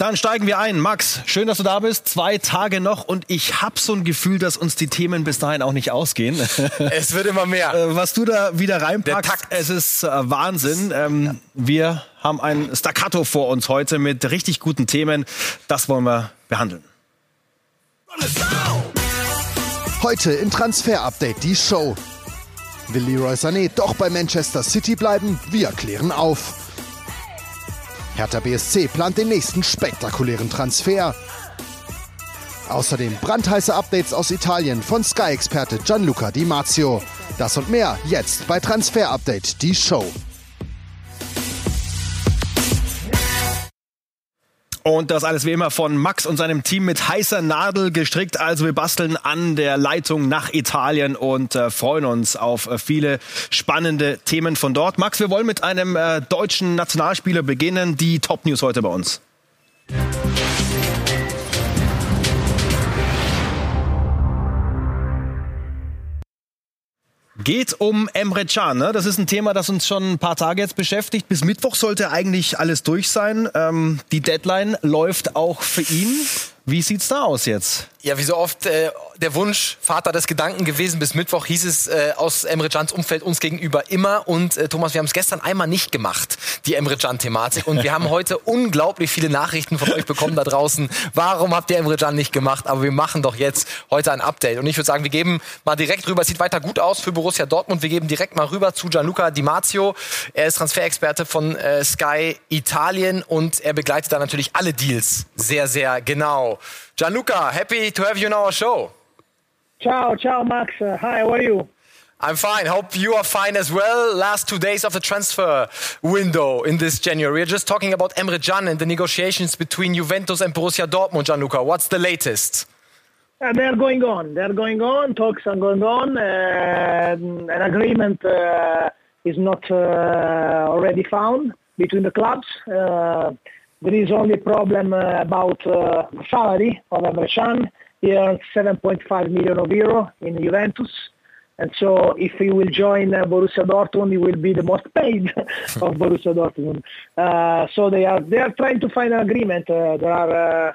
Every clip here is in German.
Dann steigen wir ein. Max, schön, dass du da bist. Zwei Tage noch und ich habe so ein Gefühl, dass uns die Themen bis dahin auch nicht ausgehen. Es wird immer mehr. Äh, was du da wieder reinpackst, es ist äh, Wahnsinn. Ähm, ja. Wir haben ein Staccato vor uns heute mit richtig guten Themen. Das wollen wir behandeln. Heute in Transfer Update die Show. Will Leroy Sané doch bei Manchester City bleiben? Wir klären auf. Hertha BSC plant den nächsten spektakulären Transfer. Außerdem brandheiße Updates aus Italien von Sky-Experte Gianluca Di Marzio. Das und mehr jetzt bei Transfer Update, die Show. Und das alles wie immer von Max und seinem Team mit heißer Nadel gestrickt. Also wir basteln an der Leitung nach Italien und äh, freuen uns auf äh, viele spannende Themen von dort. Max, wir wollen mit einem äh, deutschen Nationalspieler beginnen. Die Top News heute bei uns. Geht um Emre Can. Ne? Das ist ein Thema, das uns schon ein paar Tage jetzt beschäftigt. Bis Mittwoch sollte eigentlich alles durch sein. Ähm, die Deadline läuft auch für ihn. Wie sieht's da aus jetzt? Ja, wie so oft äh, der Wunsch, Vater des Gedanken gewesen. Bis Mittwoch hieß es äh, aus Emre Cans Umfeld uns gegenüber immer. Und äh, Thomas, wir haben es gestern einmal nicht gemacht, die Emre Can-Thematik. Und wir haben heute unglaublich viele Nachrichten von euch bekommen da draußen. Warum habt ihr Emre Can nicht gemacht? Aber wir machen doch jetzt heute ein Update. Und ich würde sagen, wir geben mal direkt rüber. Es sieht weiter gut aus für Borussia Dortmund. Wir geben direkt mal rüber zu Gianluca Di Marzio. Er ist Transferexperte von äh, Sky Italien und er begleitet da natürlich alle Deals sehr, sehr genau. Gianluca, happy to have you on our show. Ciao, ciao, Max. Uh, hi, how are you? I'm fine. Hope you are fine as well. Last two days of the transfer window in this January. We're just talking about Emre Can and the negotiations between Juventus and Borussia Dortmund, Gianluca. What's the latest? Uh, they're going on. They're going on. Talks are going on. Uh, an agreement uh, is not uh, already found between the clubs. Uh, there is only a problem about the salary of Emre he earns 7.5 million of euro in Juventus. And so if he will join uh, Borussia Dortmund, he will be the most paid of Borussia Dortmund. Uh, so they are they are trying to find an agreement. Uh, there are uh,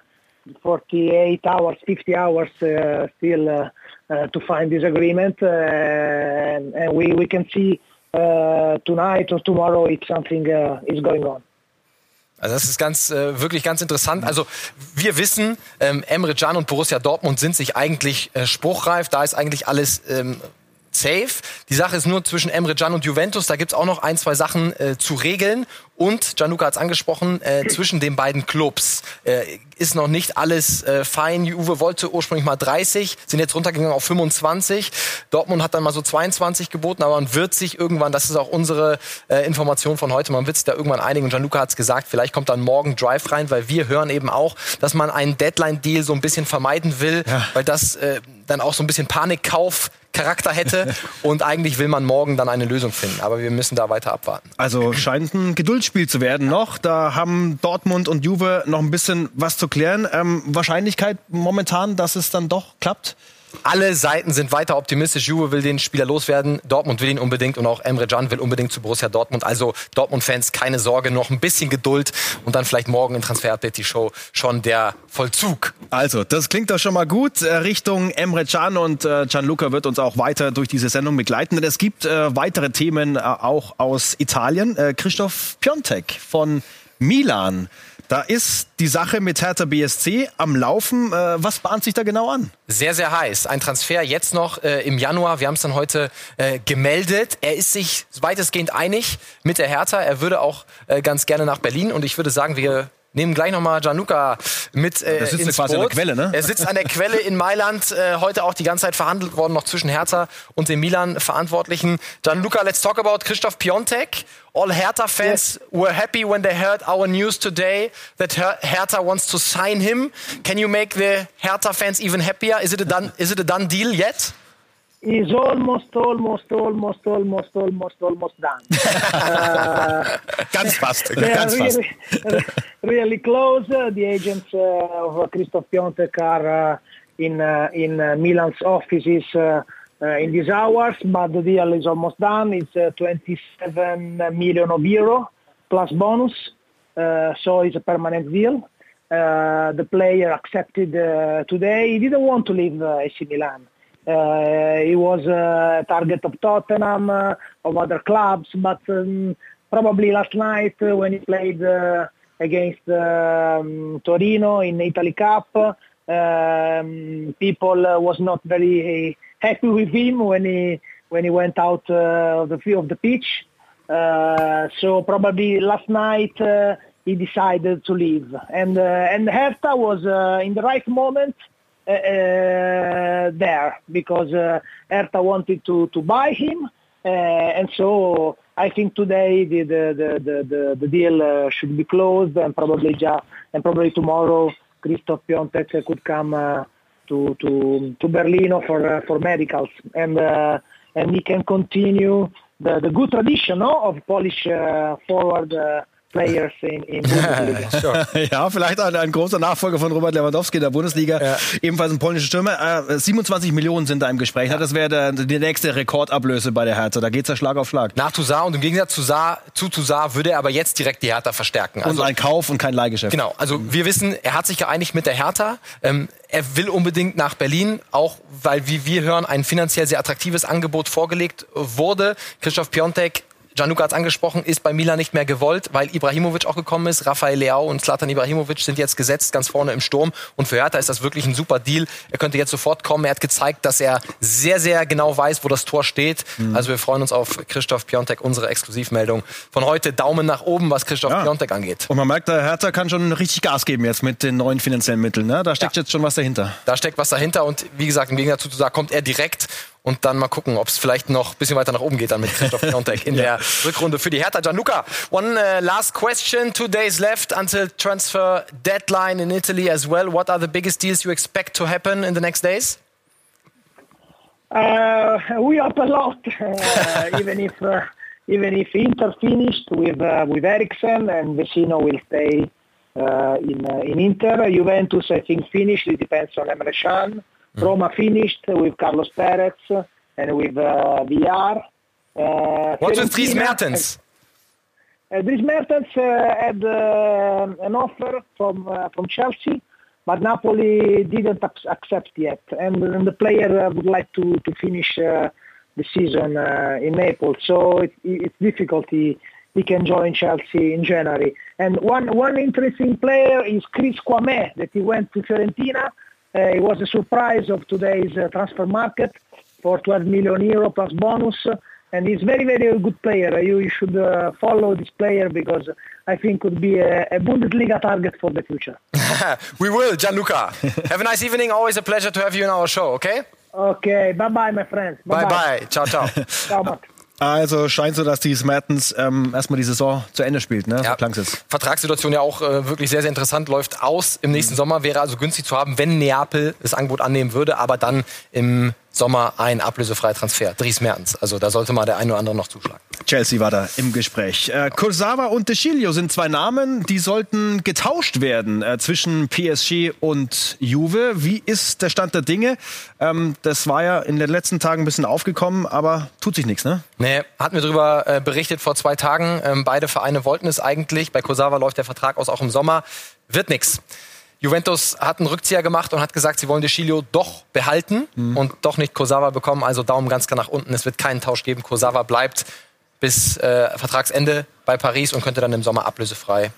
48 hours, 50 hours uh, still uh, to find this agreement, and, and, we, we can see tonight or tomorrow if something is going on. Also das ist ganz, äh, wirklich ganz interessant. Also wir wissen, ähm, Emre Can und Borussia Dortmund sind sich eigentlich äh, spruchreif. Da ist eigentlich alles ähm, safe. Die Sache ist nur zwischen Emre Can und Juventus. Da gibt's auch noch ein, zwei Sachen äh, zu regeln. Und Gianluca hat es angesprochen, äh, zwischen den beiden Clubs äh, ist noch nicht alles äh, fein. Juve wollte ursprünglich mal 30, sind jetzt runtergegangen auf 25. Dortmund hat dann mal so 22 geboten, aber man wird sich irgendwann, das ist auch unsere äh, Information von heute, man wird sich da irgendwann einigen. Und Gianluca hat es gesagt, vielleicht kommt dann morgen Drive rein, weil wir hören eben auch, dass man einen Deadline-Deal so ein bisschen vermeiden will, ja. weil das äh, dann auch so ein bisschen Panikkauf Charakter hätte. Und eigentlich will man morgen dann eine Lösung finden. Aber wir müssen da weiter abwarten. Also scheint ein Geduldsspiel zu werden noch. Da haben Dortmund und Juve noch ein bisschen was zu klären. Ähm, Wahrscheinlichkeit momentan, dass es dann doch klappt? Alle Seiten sind weiter optimistisch. Juve will den Spieler loswerden, Dortmund will ihn unbedingt und auch Emre Can will unbedingt zu Borussia Dortmund. Also Dortmund-Fans, keine Sorge, noch ein bisschen Geduld und dann vielleicht morgen in Transfer Update die Show schon der Vollzug. Also, das klingt doch schon mal gut. Äh, Richtung Emre Can und äh, Gianluca wird uns auch weiter durch diese Sendung begleiten. Denn es gibt äh, weitere Themen auch aus Italien. Christoph Piontek von Milan da ist die Sache mit Hertha BSC am Laufen. Äh, was bahnt sich da genau an? Sehr, sehr heiß. Ein Transfer jetzt noch äh, im Januar. Wir haben es dann heute äh, gemeldet. Er ist sich weitestgehend einig mit der Hertha. Er würde auch äh, ganz gerne nach Berlin. Und ich würde sagen, wir nehmen gleich nochmal Gianluca mit äh, das ins quasi Boot. An der Quelle, ne? Er sitzt an der Quelle in Mailand, äh, heute auch die ganze Zeit verhandelt worden, noch zwischen Hertha und den Milan-Verantwortlichen. Gianluca, let's talk about Christoph Piontek. All Hertha fans yes. were happy when they heard our news today that Hertha wants to sign him. Can you make the Hertha fans even happier? Is it a done, is it a done deal yet? Is almost, almost, almost, almost, almost, almost done. uh, ganz fast, ganz fast. Really, really close. The agents uh, of Christoph Piontek are uh, in uh, in uh, Milan's offices uh, in these hours, but the deal is almost done. It's 27 million of euro plus bonus, so it's a permanent deal. uh, the player accepted uh, today. He didn't want to leave uh, AC Milan. Uh, he was a target of Tottenham, uh, of other clubs, but um, probably last night when he played against um, Torino in Italy Cup, um, people uh, was not very happy with him when he when he went out uh, of the field of the pitch. Uh, so probably last night he decided to leave, and and Hertha was in the right moment there because uh, Hertha wanted to to buy him, uh, and so I think today the the the the, the, deal uh, should be closed, and probably just and probably tomorrow Christoph Piontek could come uh, to to to Berlino for uh, for medicals, and uh, and he can continue the the good tradition no, of Polish uh, forward. Players in, in Bundesliga. ja, vielleicht ein, ein, großer Nachfolger von Robert Lewandowski in der Bundesliga. Ja. Ebenfalls ein polnischer Stürmer. Äh, 27 Millionen sind da im Gespräch. Ja. Das wäre die nächste Rekordablöse bei der Hertha. Da geht's ja Schlag auf Schlag. Nach Toussaint und im Gegensatz zu Toussaint, zu Toussaint würde er aber jetzt direkt die Hertha verstärken. Also, und ein Kauf und kein Leihgeschäft. Genau. Also wir wissen, er hat sich geeinigt mit der Hertha. Ähm, er will unbedingt nach Berlin, auch weil, wie wir hören, ein finanziell sehr attraktives Angebot vorgelegt wurde. Christoph Piontek Gianluca hat es angesprochen, ist bei Milan nicht mehr gewollt, weil Ibrahimovic auch gekommen ist. Rafael Leao und Zlatan Ibrahimovic sind jetzt gesetzt, ganz vorne im Sturm. Und für Hertha ist das wirklich ein super Deal. Er könnte jetzt sofort kommen. Er hat gezeigt, dass er sehr, sehr genau weiß, wo das Tor steht. Mhm. Also wir freuen uns auf Christoph Piontek, unsere Exklusivmeldung von heute. Daumen nach oben, was Christoph ja. Piontek angeht. Und man merkt, der Hertha kann schon richtig Gas geben jetzt mit den neuen finanziellen Mitteln. Ne? Da steckt ja. jetzt schon was dahinter. Da steckt was dahinter. Und wie gesagt, im Gegensatz zu kommt er direkt und dann mal gucken, ob es vielleicht noch ein bisschen weiter nach oben geht dann mit Christoph Piontek in ja. der Rückrunde für die Hertha. Gianluca, one uh, last question. Two days left until transfer deadline in Italy as well. What are the biggest deals you expect to happen in the next days? Uh, we hope a lot, uh, even if uh, even if Inter finished with uh, with Eriksen and Vecino will stay uh, in uh, in Inter. Juventus, I think, finished. It depends on Emre Can. Roma finished with Carlos Perez and with uh, VR. Uh, What's with Dries Mertens? Uh, Dries Mertens uh, had uh, an offer from uh, from Chelsea, but Napoli didn't accept yet, and, and, the player uh, would like to to finish uh, the season in Naples. So it, it's difficult. He, he can join Chelsea in January. And one one interesting player is Chris Kwame that he went to Fiorentina uh, it was a surprise of today's uh, transfer market for 12 million euro plus bonus. And he's very, very good player. You, you should uh, follow this player because I think could be a, a Bundesliga target for the future. we will, Gianluca. have a nice evening. Always a pleasure to have you in our show, okay? Okay, bye bye, my friends. Bye bye. bye. bye. Ciao, ciao. ciao, Matt. Also scheint so, dass die Mertens ähm, erstmal die Saison zu Ende spielt, ne? Ja. So Vertragssituation ja auch äh, wirklich sehr, sehr interessant, läuft aus im nächsten mhm. Sommer, wäre also günstig zu haben, wenn Neapel das Angebot annehmen würde, aber dann im Sommer ein ablösefreier Transfer. Dries Mertens. Also da sollte mal der eine oder andere noch zuschlagen. Chelsea war da im Gespräch. Äh, Kurzawa und De Sciglio sind zwei Namen, die sollten getauscht werden äh, zwischen PSG und Juve. Wie ist der Stand der Dinge? Ähm, das war ja in den letzten Tagen ein bisschen aufgekommen, aber tut sich nichts, ne? Nee, hatten wir darüber äh, berichtet vor zwei Tagen. Ähm, beide Vereine wollten es eigentlich. Bei Kurzawa läuft der Vertrag aus auch im Sommer. Wird nichts. Juventus hat einen Rückzieher gemacht und hat gesagt, sie wollen De Chilio doch behalten mhm. und doch nicht Kurzawa bekommen. Also Daumen ganz klar nach unten. Es wird keinen Tausch geben. Kurzawa bleibt bis äh, Vertragsende bei Paris und könnte dann im Sommer ablösefrei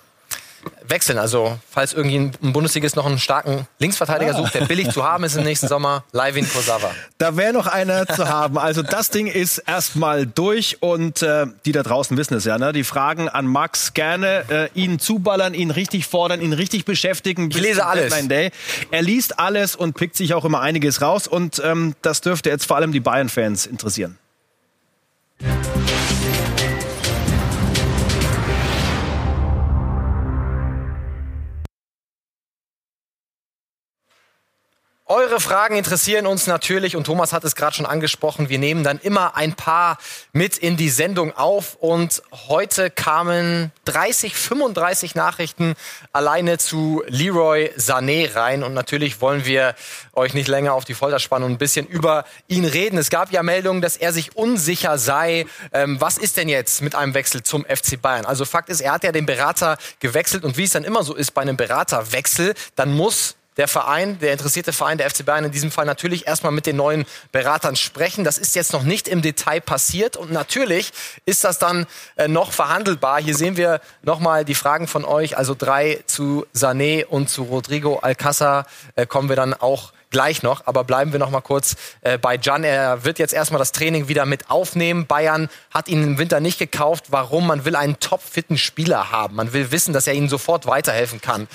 wechseln. Also, falls irgendwie ein Bundesligist noch einen starken Linksverteidiger ah. sucht, der billig zu haben ist im nächsten Sommer, Leivin Kosawa. Da wäre noch einer zu haben. Also, das Ding ist erstmal durch und äh, die da draußen wissen es ja, ne? Die fragen an Max gerne äh, ihn zuballern, ihn richtig fordern, ihn richtig beschäftigen. Ich lese alles. Day. Er liest alles und pickt sich auch immer einiges raus und ähm, das dürfte jetzt vor allem die Bayern-Fans interessieren. Eure Fragen interessieren uns natürlich und Thomas hat es gerade schon angesprochen. Wir nehmen dann immer ein paar mit in die Sendung auf und heute kamen 30, 35 Nachrichten alleine zu Leroy Sané rein und natürlich wollen wir euch nicht länger auf die Folter spannen und ein bisschen über ihn reden. Es gab ja Meldungen, dass er sich unsicher sei. Ähm, was ist denn jetzt mit einem Wechsel zum FC Bayern? Also Fakt ist, er hat ja den Berater gewechselt und wie es dann immer so ist bei einem Beraterwechsel, dann muss der Verein, der interessierte Verein, der FC Bayern in diesem Fall natürlich erstmal mit den neuen Beratern sprechen. Das ist jetzt noch nicht im Detail passiert und natürlich ist das dann äh, noch verhandelbar. Hier sehen wir nochmal die Fragen von euch, also drei zu Sané und zu Rodrigo Alcázar äh, kommen wir dann auch gleich noch, aber bleiben wir noch mal kurz äh, bei Jan. Er wird jetzt erstmal das Training wieder mit aufnehmen. Bayern hat ihn im Winter nicht gekauft. Warum? Man will einen topfitten Spieler haben. Man will wissen, dass er ihnen sofort weiterhelfen kann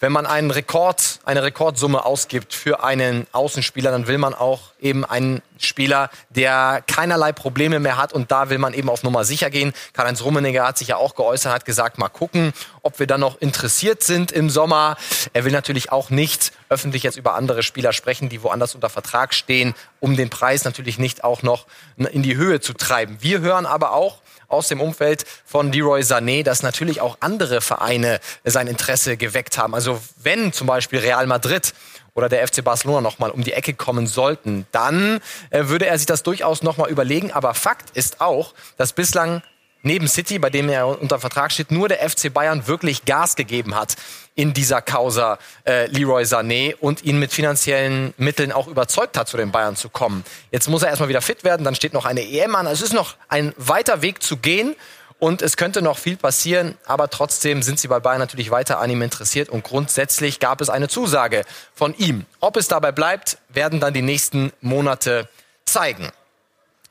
wenn man einen Rekord, eine Rekordsumme ausgibt für einen Außenspieler, dann will man auch eben einen Spieler, der keinerlei Probleme mehr hat und da will man eben auf Nummer sicher gehen. Karl-Heinz Rummenigge hat sich ja auch geäußert, hat gesagt, mal gucken, ob wir dann noch interessiert sind im Sommer. Er will natürlich auch nicht öffentlich jetzt über andere Spieler sprechen, die woanders unter Vertrag stehen, um den Preis natürlich nicht auch noch in die Höhe zu treiben. Wir hören aber auch, aus dem Umfeld von Leroy Sané, dass natürlich auch andere Vereine sein Interesse geweckt haben. Also wenn zum Beispiel Real Madrid oder der FC Barcelona nochmal um die Ecke kommen sollten, dann äh, würde er sich das durchaus nochmal überlegen. Aber Fakt ist auch, dass bislang neben City, bei dem er unter Vertrag steht, nur der FC Bayern wirklich Gas gegeben hat in dieser Causa äh, Leroy Sané und ihn mit finanziellen Mitteln auch überzeugt hat, zu den Bayern zu kommen. Jetzt muss er erstmal wieder fit werden, dann steht noch eine EM an. Also es ist noch ein weiter Weg zu gehen und es könnte noch viel passieren, aber trotzdem sind sie bei Bayern natürlich weiter an ihm interessiert und grundsätzlich gab es eine Zusage von ihm. Ob es dabei bleibt, werden dann die nächsten Monate zeigen.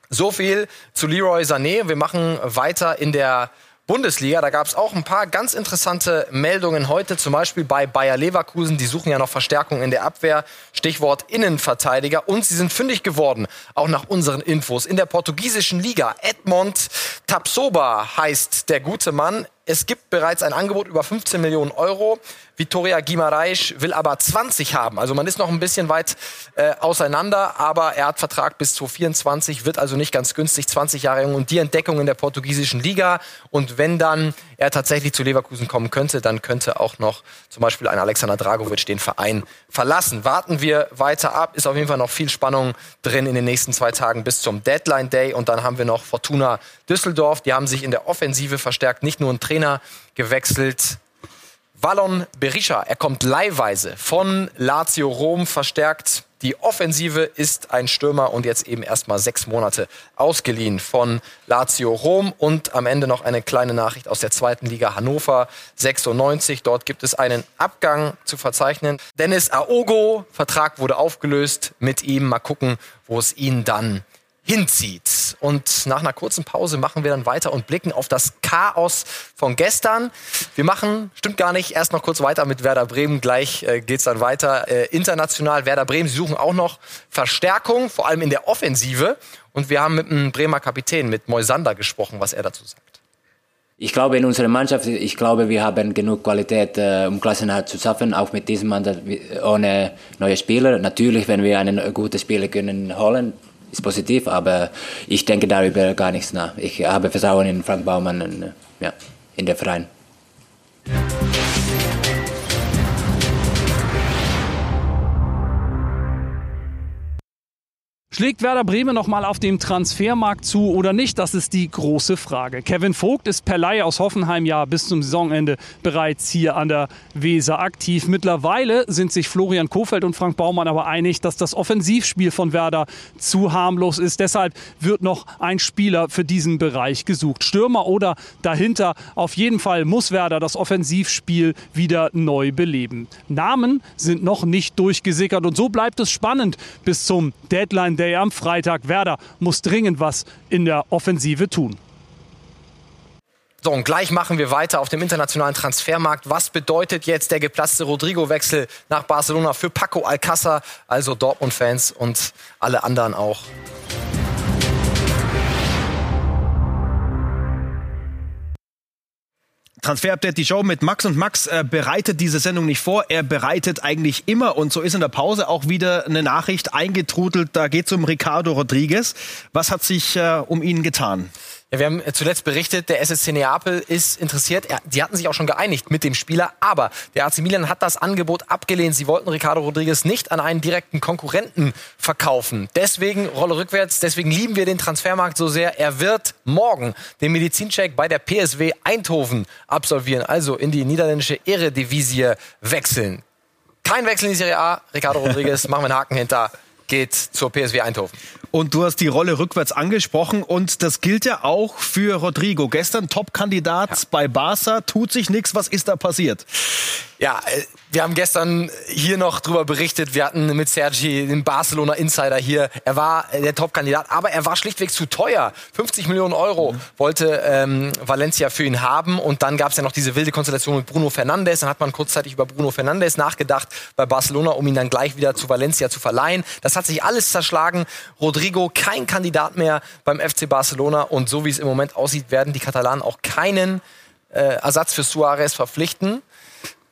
So viel zu Leroy Sané. Wir machen weiter in der Bundesliga. Da gab es auch ein paar ganz interessante Meldungen heute, zum Beispiel bei Bayer Leverkusen. Die suchen ja noch Verstärkung in der Abwehr. Stichwort Innenverteidiger. Und sie sind fündig geworden, auch nach unseren Infos. In der portugiesischen Liga. Edmond Tapsoba heißt der gute Mann. Es gibt bereits ein Angebot über 15 Millionen Euro. Vitoria Guimaraes will aber 20 haben. Also man ist noch ein bisschen weit äh, auseinander, aber er hat Vertrag bis 2024, wird also nicht ganz günstig, 20 Jahre jung und die Entdeckung in der portugiesischen Liga. Und wenn dann er tatsächlich zu Leverkusen kommen könnte, dann könnte auch noch zum Beispiel ein Alexander Dragovic den Verein verlassen. Warten wir weiter ab. Ist auf jeden Fall noch viel Spannung drin in den nächsten zwei Tagen bis zum Deadline Day. Und dann haben wir noch Fortuna Düsseldorf. Die haben sich in der Offensive verstärkt, nicht nur ein Trainer Trainer gewechselt. Wallon Berisha, er kommt leihweise von Lazio Rom verstärkt. Die Offensive ist ein Stürmer und jetzt eben erstmal sechs Monate ausgeliehen von Lazio Rom. Und am Ende noch eine kleine Nachricht aus der zweiten Liga Hannover 96. Dort gibt es einen Abgang zu verzeichnen. Dennis Aogo, Vertrag wurde aufgelöst mit ihm. Mal gucken, wo es ihn dann hinzieht. Und nach einer kurzen Pause machen wir dann weiter und blicken auf das Chaos von gestern. Wir machen, stimmt gar nicht, erst noch kurz weiter mit Werder Bremen. Gleich äh, geht's dann weiter. Äh, international Werder Bremen, sie suchen auch noch Verstärkung, vor allem in der Offensive. Und wir haben mit dem Bremer Kapitän, mit Moisander gesprochen, was er dazu sagt. Ich glaube in unserer Mannschaft, ich glaube, wir haben genug Qualität, äh, um Klassenhalt zu schaffen, auch mit diesem Mannschaft ohne neue Spieler. Natürlich, wenn wir einen guten Spieler können holen, ist positiv, aber ich denke darüber gar nichts nach. Ich habe Vertrauen in Frank Baumann und ja, in der Verein. Schlägt Werder Bremen noch mal auf dem Transfermarkt zu oder nicht? Das ist die große Frage. Kevin Vogt ist per Leihe aus Hoffenheim ja bis zum Saisonende bereits hier an der Weser aktiv. Mittlerweile sind sich Florian Kofeld und Frank Baumann aber einig, dass das Offensivspiel von Werder zu harmlos ist. Deshalb wird noch ein Spieler für diesen Bereich gesucht. Stürmer oder dahinter. Auf jeden Fall muss Werder das Offensivspiel wieder neu beleben. Namen sind noch nicht durchgesickert und so bleibt es spannend bis zum Deadline Day am Freitag. Werder muss dringend was in der Offensive tun. So, und gleich machen wir weiter auf dem internationalen Transfermarkt. Was bedeutet jetzt der geplatzte Rodrigo-Wechsel nach Barcelona für Paco Alcázar, also Dortmund-Fans und alle anderen auch? Transfer-Update, die Show mit Max und Max äh, bereitet diese Sendung nicht vor. Er bereitet eigentlich immer und so ist in der Pause auch wieder eine Nachricht eingetrudelt. Da geht es um Ricardo Rodriguez. Was hat sich äh, um ihn getan? Ja, wir haben zuletzt berichtet, der SSC Neapel ist interessiert. Die hatten sich auch schon geeinigt mit dem Spieler, aber der AC Milan hat das Angebot abgelehnt. Sie wollten Ricardo Rodriguez nicht an einen direkten Konkurrenten verkaufen. Deswegen Rolle rückwärts, deswegen lieben wir den Transfermarkt so sehr. Er wird morgen den Medizincheck bei der PSW Eindhoven absolvieren, also in die niederländische Eredivisie wechseln. Kein Wechsel in die Serie A. Ricardo Rodriguez, machen wir einen Haken hinter geht zur PSW Eindhoven. Und du hast die Rolle rückwärts angesprochen und das gilt ja auch für Rodrigo. Gestern Top-Kandidat ja. bei Barca, tut sich nichts. Was ist da passiert? Ja, äh, wir haben gestern hier noch drüber berichtet. Wir hatten mit Sergi den Barcelona Insider hier. Er war äh, der Top-Kandidat, aber er war schlichtweg zu teuer. 50 Millionen Euro mhm. wollte ähm, Valencia für ihn haben. Und dann gab es ja noch diese wilde Konstellation mit Bruno Fernandes. Dann hat man kurzzeitig über Bruno Fernandes nachgedacht bei Barcelona, um ihn dann gleich wieder zu Valencia zu verleihen. Das hat sich alles zerschlagen. Rodrigo kein Kandidat mehr beim FC Barcelona. Und so wie es im Moment aussieht, werden die Katalanen auch keinen äh, Ersatz für Suarez verpflichten.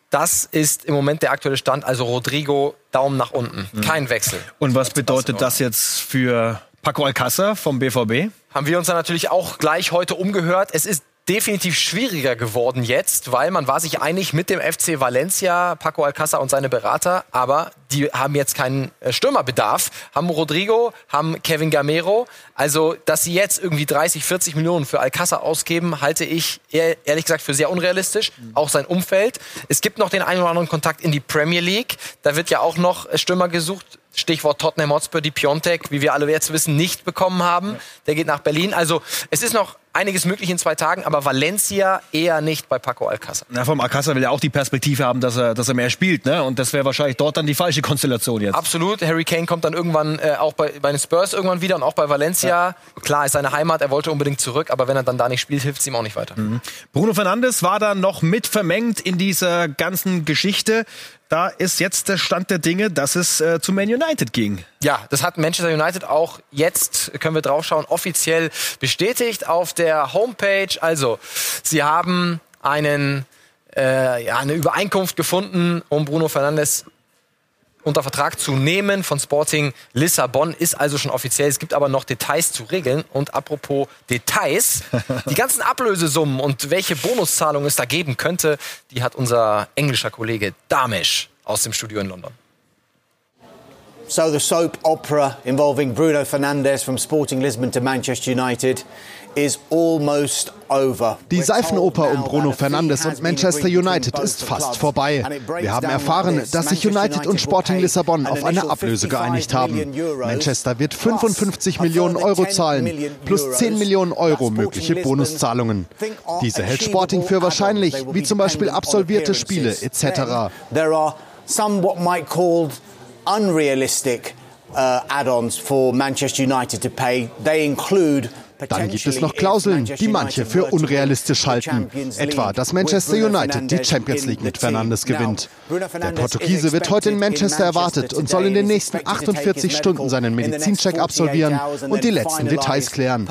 Das ist im Moment der aktuelle Stand. Also Rodrigo, Daumen nach unten. Mhm. Kein Wechsel. Und was bedeutet das jetzt für Paco Alcázar vom BVB? Haben wir uns dann natürlich auch gleich heute umgehört. Es ist definitiv schwieriger geworden jetzt, weil man war sich einig mit dem FC Valencia, Paco Alcázar und seine Berater, aber die haben jetzt keinen äh, Stürmerbedarf, haben Rodrigo, haben Kevin Gamero, also dass sie jetzt irgendwie 30, 40 Millionen für Alcázar ausgeben, halte ich ehrlich gesagt für sehr unrealistisch, auch sein Umfeld. Es gibt noch den einen oder anderen Kontakt in die Premier League, da wird ja auch noch äh, Stürmer gesucht, Stichwort Tottenham Hotspur, die Piontek, wie wir alle jetzt wissen, nicht bekommen haben. Der geht nach Berlin. Also es ist noch einiges möglich in zwei Tagen, aber Valencia eher nicht bei Paco Alcázar. Na, vom Alcázar will er auch die Perspektive haben, dass er, dass er mehr spielt, ne? Und das wäre wahrscheinlich dort dann die falsche Konstellation jetzt. Absolut. Harry Kane kommt dann irgendwann äh, auch bei, bei den Spurs irgendwann wieder und auch bei Valencia. Ja. Klar, ist seine Heimat, er wollte unbedingt zurück, aber wenn er dann da nicht spielt, hilft es ihm auch nicht weiter. Mhm. Bruno Fernandes war dann noch mit vermengt in dieser ganzen Geschichte da ist jetzt der Stand der Dinge, dass es äh, zu Man United ging. Ja, das hat Manchester United auch jetzt, können wir draufschauen, offiziell bestätigt auf der Homepage. Also, sie haben einen, äh, ja, eine Übereinkunft gefunden, um Bruno Fernandes unter Vertrag zu nehmen von Sporting Lissabon. Ist also schon offiziell. Es gibt aber noch Details zu regeln. Und apropos Details, die ganzen Ablösesummen und welche Bonuszahlungen es da geben könnte, die hat unser englischer Kollege Damesh aus dem Studio in London. So the soap opera involving Bruno Fernandes from Sporting Lisbon to Manchester United die Seifenoper um Bruno Fernandes und Manchester United ist fast vorbei. Wir haben erfahren, dass sich United und Sporting Lissabon auf eine Ablöse geeinigt haben. Manchester wird 55 Millionen Euro zahlen, plus 10 Millionen Euro mögliche Bonuszahlungen. Diese hält Sporting für wahrscheinlich, wie zum Beispiel absolvierte Spiele etc. unrealistic uh, add-ons for Manchester United to pay. They include dann gibt es noch Klauseln, die manche für unrealistisch halten. Etwa, dass Manchester United die Champions League mit Fernandes gewinnt. Der Portugiese wird heute in Manchester erwartet und soll in den nächsten 48 Stunden seinen Medizincheck absolvieren und die letzten Details klären.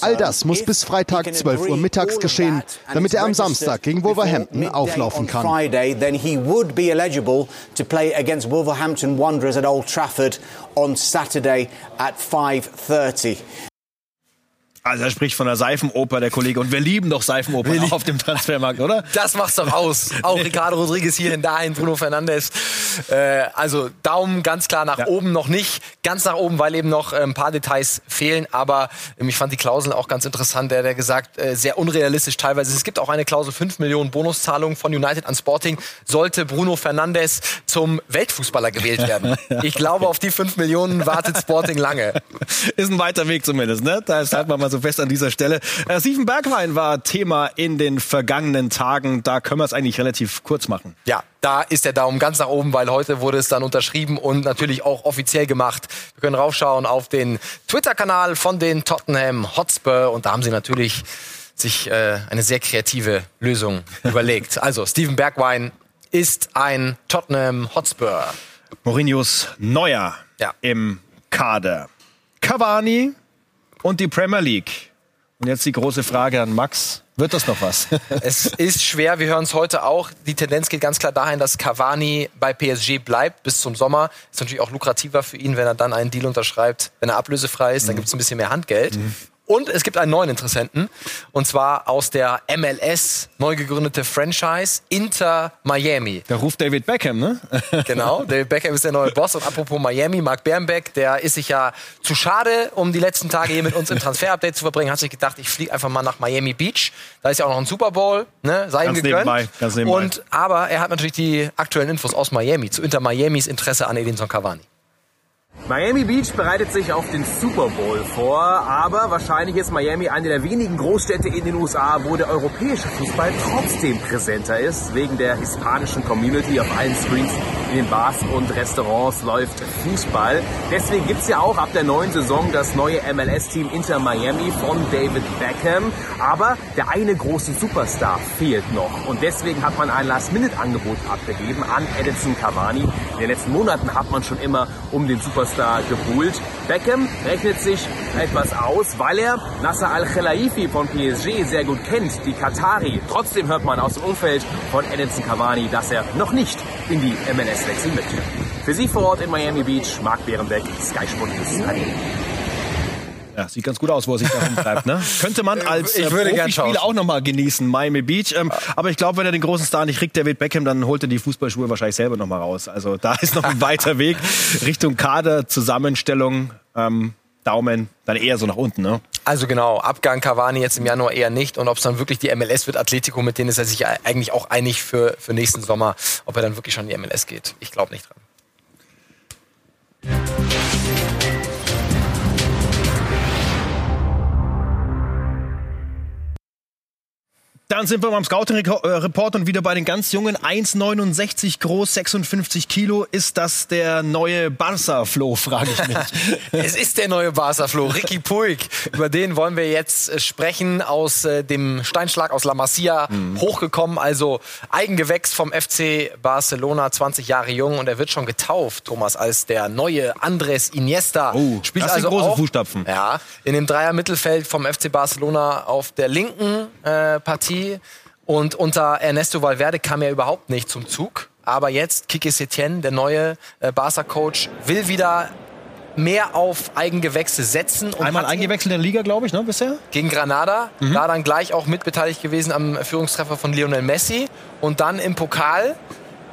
All das muss bis Freitag 12 Uhr mittags geschehen, damit er am Samstag gegen Wolverhampton auflaufen kann. Wolverhampton Wanderers at Old Trafford on Saturday at 5:30. Also er spricht von der Seifenoper, der Kollege. Und wir lieben doch Seifenopern auf dem Transfermarkt, oder? Das macht's doch aus. Auch Ricardo Rodriguez hierhin, dahin, Bruno Fernandes. Äh, also Daumen ganz klar nach ja. oben noch nicht. Ganz nach oben, weil eben noch äh, ein paar Details fehlen. Aber ähm, ich fand die Klauseln auch ganz interessant. Der hat gesagt, äh, sehr unrealistisch teilweise. Es gibt auch eine Klausel 5 Millionen Bonuszahlung von United an Sporting. Sollte Bruno Fernandes zum Weltfußballer gewählt werden. Ich glaube, auf die 5 Millionen wartet Sporting lange. Ist ein weiter Weg zumindest, ne? Da ist halt mal so fest an dieser Stelle. Äh, Steven Bergwein war Thema in den vergangenen Tagen. Da können wir es eigentlich relativ kurz machen. Ja, da ist der Daumen ganz nach oben, weil heute wurde es dann unterschrieben und natürlich auch offiziell gemacht. Wir können raufschauen auf den Twitter-Kanal von den Tottenham Hotspur und da haben sie natürlich sich äh, eine sehr kreative Lösung überlegt. Also Steven Bergwein ist ein Tottenham Hotspur. Mourinhos Neuer ja. im Kader. Cavani und die Premier League. Und jetzt die große Frage an Max. Wird das noch was? es ist schwer, wir hören es heute auch. Die Tendenz geht ganz klar dahin, dass Cavani bei PSG bleibt bis zum Sommer. Ist natürlich auch lukrativer für ihn, wenn er dann einen Deal unterschreibt. Wenn er ablösefrei ist, dann gibt es ein bisschen mehr Handgeld. Mhm. Und es gibt einen neuen Interessenten, und zwar aus der MLS, neu gegründete Franchise Inter Miami. Da ruft David Beckham, ne? genau, David Beckham ist der neue Boss. Und apropos Miami, Mark Bernbeck, der ist sich ja zu schade, um die letzten Tage hier mit uns im Transfer-Update zu verbringen, hat sich gedacht, ich fliege einfach mal nach Miami Beach. Da ist ja auch noch ein Super Bowl, ne? sei ihm gegönnt. Nebenbei, ganz nebenbei. Und, aber er hat natürlich die aktuellen Infos aus Miami, zu Inter Miamis Interesse an Edinson Cavani. Miami Beach bereitet sich auf den Super Bowl vor, aber wahrscheinlich ist Miami eine der wenigen Großstädte in den USA, wo der europäische Fußball trotzdem präsenter ist. Wegen der hispanischen Community auf allen Screens in den Bars und Restaurants läuft Fußball. Deswegen gibt's ja auch ab der neuen Saison das neue MLS-Team Inter Miami von David Beckham. Aber der eine große Superstar fehlt noch. Und deswegen hat man ein Last-Minute-Angebot abgegeben an Edison Cavani. In den letzten Monaten hat man schon immer um den Superstar gebuhlt. Beckham rechnet sich etwas aus, weil er Nasser Al-Khelaifi von PSG sehr gut kennt, die Katari. Trotzdem hört man aus dem Umfeld von Edinson Cavani, dass er noch nicht in die MLS wechseln möchte. Für Sie vor Ort in Miami Beach, Marc Bärenbeck, Sky Sport News. Ja, sieht ganz gut aus, wo er sich da rumtreibt. Ne? Könnte man als äh, Profispieler auch nochmal genießen, Miami Beach. Ähm, aber ich glaube, wenn er den großen Star nicht kriegt, David Beckham, dann holt er die Fußballschuhe wahrscheinlich selber nochmal raus. Also da ist noch ein weiter Weg Richtung Kaderzusammenstellung. Ähm, Daumen dann eher so nach unten, ne? Also genau, Abgang Cavani jetzt im Januar eher nicht. Und ob es dann wirklich die MLS wird, Atletico, mit denen ist er sich eigentlich auch einig für, für nächsten Sommer, ob er dann wirklich schon in die MLS geht. Ich glaube nicht dran. Dann sind wir beim Scouting-Report und wieder bei den ganz Jungen. 1,69 groß, 56 Kilo. Ist das der neue Barca-Flo, frage ich mich. es ist der neue Barca-Flo, Ricky Puig. Über den wollen wir jetzt äh, sprechen. Aus äh, dem Steinschlag aus La Masia mhm. hochgekommen. Also Eigengewächs vom FC Barcelona, 20 Jahre jung. Und er wird schon getauft, Thomas, als der neue Andres Iniesta. Oh, Spielt das sind also große auch, Fußstapfen. Ja, in dem Dreier-Mittelfeld vom FC Barcelona auf der linken äh, Partie und unter Ernesto Valverde kam er überhaupt nicht zum Zug. Aber jetzt, Kike Setien, der neue äh, Barca-Coach, will wieder mehr auf Eigengewächse setzen. Einmal eingewechselt in der Liga, glaube ich, ne, bisher? Gegen Granada. Mhm. Da dann gleich auch mitbeteiligt gewesen am Führungstreffer von Lionel Messi. Und dann im Pokal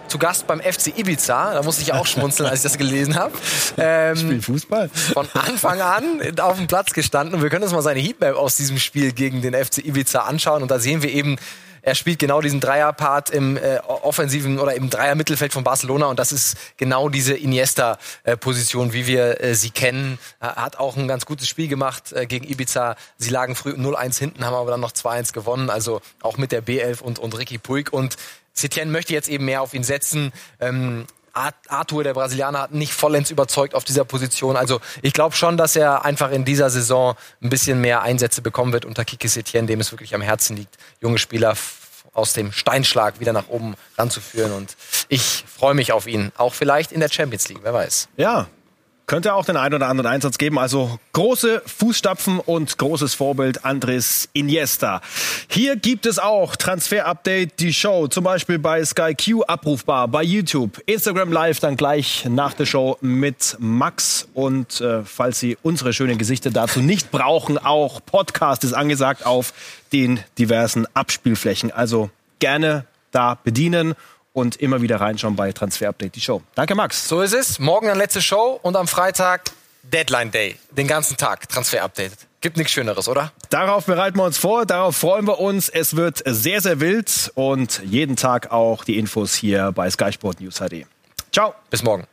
zu Gast beim FC Ibiza. Da musste ich auch schmunzeln, als ich das gelesen habe. Ähm, Spiel Fußball. Von Anfang an auf dem Platz gestanden. Und wir können uns mal seine Heatmap aus diesem Spiel gegen den FC Ibiza anschauen. Und da sehen wir eben, er spielt genau diesen Dreierpart im äh, offensiven oder im Dreier-Mittelfeld von Barcelona und das ist genau diese Iniesta-Position, wie wir äh, sie kennen. Er hat auch ein ganz gutes Spiel gemacht äh, gegen Ibiza. Sie lagen früh 0-1 hinten, haben aber dann noch 2-1 gewonnen. Also auch mit der B11 und, und Ricky Puig. Und Setien möchte jetzt eben mehr auf ihn setzen. Ähm, Arthur, der Brasilianer, hat nicht vollends überzeugt auf dieser Position. Also ich glaube schon, dass er einfach in dieser Saison ein bisschen mehr Einsätze bekommen wird unter Kiki Setien, dem es wirklich am Herzen liegt, junge Spieler aus dem Steinschlag wieder nach oben ranzuführen. Und ich freue mich auf ihn, auch vielleicht in der Champions League, wer weiß. Ja, könnte auch den einen oder anderen Einsatz geben. Also große Fußstapfen und großes Vorbild Andres Iniesta. Hier gibt es auch Transfer Update, die Show, zum Beispiel bei Sky Q abrufbar, bei YouTube, Instagram Live dann gleich nach der Show mit Max. Und äh, falls Sie unsere schönen Gesichter dazu nicht brauchen, auch Podcast ist angesagt auf den diversen Abspielflächen. Also gerne da bedienen und immer wieder reinschauen bei Transfer Update, die Show. Danke, Max. So ist es. Morgen dann letzte Show und am Freitag Deadline Day. Den ganzen Tag Transfer Update. Gibt nichts Schöneres, oder? Darauf bereiten wir uns vor, darauf freuen wir uns. Es wird sehr, sehr wild und jeden Tag auch die Infos hier bei Sky Sport News HD. Ciao. Bis morgen.